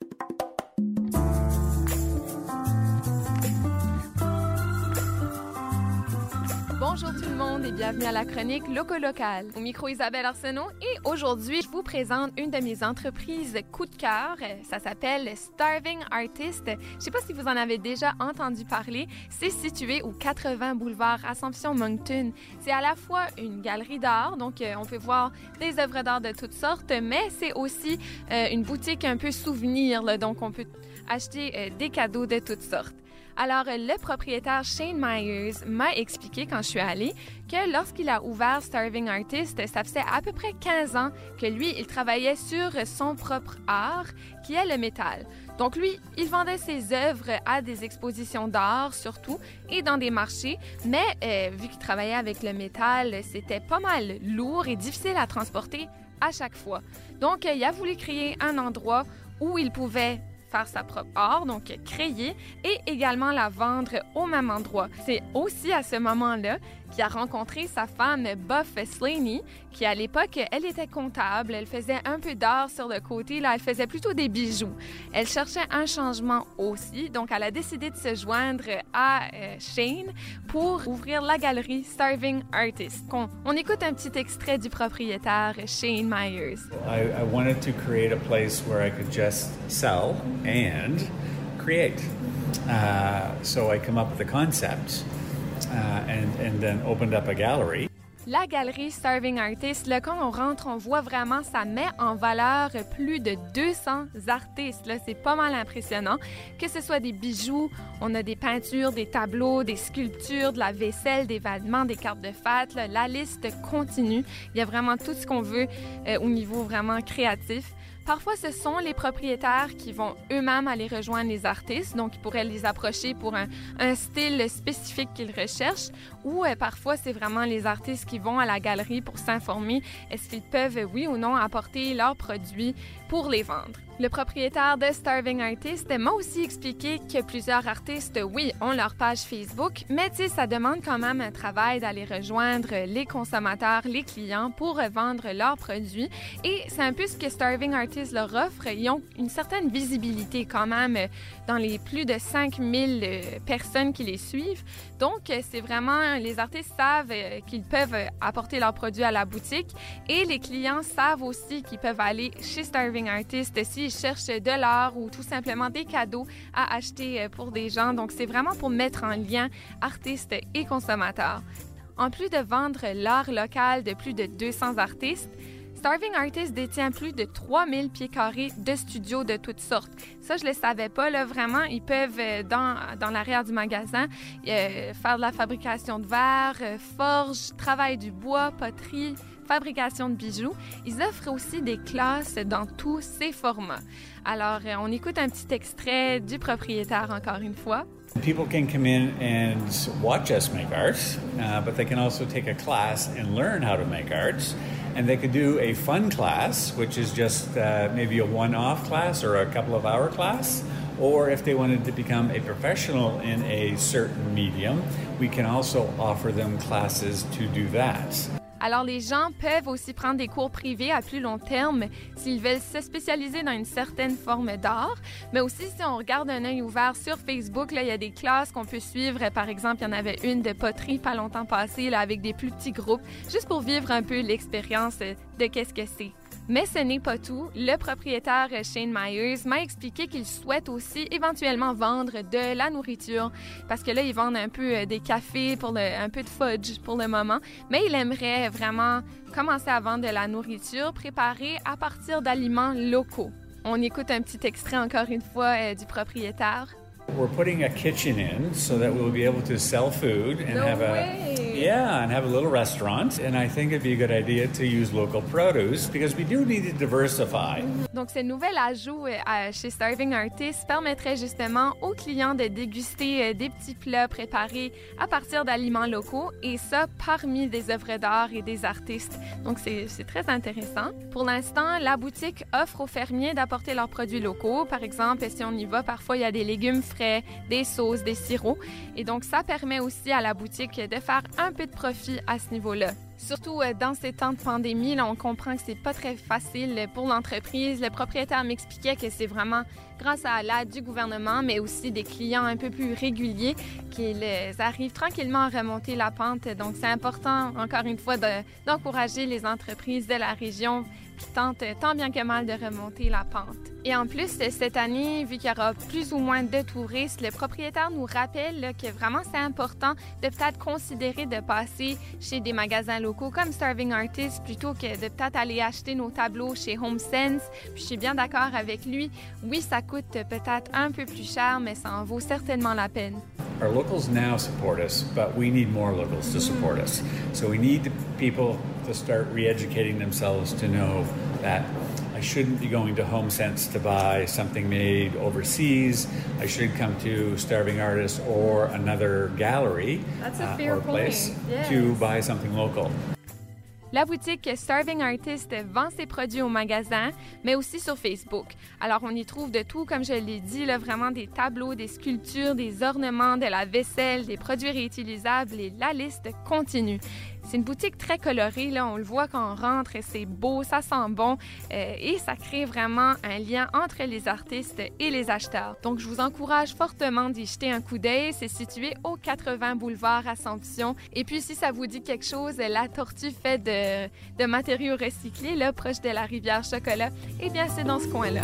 you Bonjour tout le monde et bienvenue à la chronique Loco Local. Au micro Isabelle Arsenault et aujourd'hui, je vous présente une de mes entreprises coup de cœur. Ça s'appelle Starving Artist. Je sais pas si vous en avez déjà entendu parler. C'est situé au 80 boulevard Assomption Moncton. C'est à la fois une galerie d'art, donc euh, on peut voir des œuvres d'art de toutes sortes, mais c'est aussi euh, une boutique un peu souvenir, donc on peut acheter euh, des cadeaux de toutes sortes. Alors, le propriétaire Shane Myers m'a expliqué quand je suis allée que lorsqu'il a ouvert Starving Artist, ça faisait à peu près 15 ans que lui, il travaillait sur son propre art, qui est le métal. Donc lui, il vendait ses œuvres à des expositions d'art surtout et dans des marchés, mais euh, vu qu'il travaillait avec le métal, c'était pas mal lourd et difficile à transporter à chaque fois. Donc, il a voulu créer un endroit où il pouvait faire sa propre art, donc créer, et également la vendre au même endroit. C'est aussi à ce moment-là qu'il a rencontré sa femme Buff Slaney, qui à l'époque, elle était comptable, elle faisait un peu d'art sur le côté, là, elle faisait plutôt des bijoux. Elle cherchait un changement aussi, donc elle a décidé de se joindre à euh, Shane pour ouvrir la galerie Starving Artist. On, écoute un petit extrait du propriétaire Shane Myers. I, I wanted to create a place where I could just sell and create. Uh, so I come up with a concept uh, and, and then opened up a gallery. La galerie Starving Artists, là, quand on rentre, on voit vraiment, ça met en valeur plus de 200 artistes. Là, c'est pas mal impressionnant. Que ce soit des bijoux, on a des peintures, des tableaux, des sculptures, de la vaisselle, des vêtements, des cartes de fête. La liste continue. Il y a vraiment tout ce qu'on veut euh, au niveau vraiment créatif. Parfois, ce sont les propriétaires qui vont eux-mêmes aller rejoindre les artistes, donc ils pourraient les approcher pour un, style spécifique qu'ils recherchent, ou euh, parfois c'est vraiment les artistes qui vont à la galerie pour s'informer est-ce qu'ils peuvent, oui ou non, apporter leurs produits pour les vendre. Le propriétaire de Starving Artist m'a aussi expliqué que plusieurs artistes, oui, ont leur page Facebook, mais ça demande quand même un travail d'aller rejoindre les consommateurs, les clients pour vendre leurs produits. Et c'est un peu ce que Starving Artist leur offre. Ils ont une certaine visibilité quand même dans les plus de 5000 personnes qui les suivent. Donc, c'est vraiment, les artistes savent qu'ils peuvent apporter leurs produits à la boutique et les clients savent aussi qu'ils peuvent aller chez Starving Artist si cherchent de l'art ou tout simplement des cadeaux à acheter euh, pour des gens. Donc, c'est vraiment pour mettre en lien artistes et consommateurs. En plus de vendre l'art local de plus de 200 artistes, Starving Artist détient plus de 3000 pieds carrés de studios de toutes sortes. Ça, je le savais pas, là, vraiment. Ils peuvent, euh, dans, dans l'arrière du magasin, euh, faire de la fabrication de verre, euh, forge, travail du bois, poterie, fabrication de bijoux. Ils offrent aussi des classes dans tous ces formats. Alors, euh, on écoute un petit extrait du propriétaire encore une fois. People can come in and watch us make art, uh, but they can also take a class and learn how to make art. And they could do a fun class, which is just uh, maybe a one off class or a couple of hour class. Or if they wanted to become a professional in a certain medium, we can also offer them classes to do that. Alors, les gens peuvent aussi prendre des cours privés à plus long terme s'ils veulent se spécialiser dans une certaine forme d'art. Mais aussi, si on regarde un œil ouvert sur Facebook, là, il y a des classes qu'on peut suivre. Par exemple, il y en avait une de poterie pas longtemps passé, là, avec des plus petits groupes, juste pour vivre un peu l'expérience de qu'est-ce que c'est. Mais ce n'est pas tout. Le propriétaire Shane Myers m'a expliqué qu'il souhaite aussi éventuellement vendre de la nourriture parce que là, ils vendent un peu des cafés pour le, un peu de fudge pour le moment, mais il aimerait vraiment commencer à vendre de la nourriture préparée à partir d'aliments locaux. On écoute un petit extrait encore une fois euh, du propriétaire. We're putting a kitchen in so that we'll be able to sell food and No have way. a yeah, and have a little restaurant. And I think it'd be a good idea to use local produce because we do need to diversify. Donc, ce nouvel ajout euh, chez Starving Artist permettrait justement aux clients de déguster euh, des petits plats préparés à partir d'aliments locaux et ça parmi des œuvres d'art et des artistes. Donc, c'est c'est très intéressant. Pour l'instant, la boutique offre aux fermiers d'apporter leurs produits locaux. Par exemple, si on y va, parfois il y a des légumes frais, des sauces, des sirops. Et donc, ça permet aussi à la boutique de faire un peu de profit à ce niveau-là. Surtout euh, dans ces temps de pandémie, on comprend que c'est pas très facile pour l'entreprise. Le propriétaire m'expliquait que c'est vraiment grâce à l'aide du gouvernement, mais aussi des clients un peu plus réguliers qu'ils arrivent tranquillement à remonter la pente. Donc, c'est important, encore une fois, d'encourager les entreprises de la région qui tentent tant bien que mal de remonter la pente. Et en plus, cette année, vu qu'il y aura plus ou moins de touristes, le propriétaire nous rappelle que vraiment c'est important de peut-être considérer de passer chez des magasins locaux comme Starving Artists plutôt que de peut-être aller acheter nos tableaux chez HomeSense. Puis je suis bien d'accord avec lui. Oui, ça coûte peut-être un peu plus cher, mais ça en vaut certainement la peine. Our locals now support us, but we need more locals to support us. So we need people to start re-educating themselves to know that I shouldn't be going to HomeSense to buy something made overseas. I should come to Starving Artists or another gallery uh, or place yes. to buy something local. La boutique Starving Artist vend ses produits au magasin, mais aussi sur Facebook. Alors, on y trouve de tout, comme je l'ai dit, vraiment des tableaux, des sculptures, des ornements, de la vaisselle, des produits réutilisables et la liste continue. C'est une boutique très colorée, là, on le voit quand on rentre, c'est beau, ça sent bon euh, et ça crée vraiment un lien entre les artistes et les acheteurs. Donc, je vous encourage fortement d'y jeter un coup d'œil. C'est situé au 80 boulevard Assomption. Et puis, si ça vous dit quelque chose, la tortue fait de, de matériaux recyclés, là, proche de la rivière Chocolat, eh bien, c'est dans ce coin-là.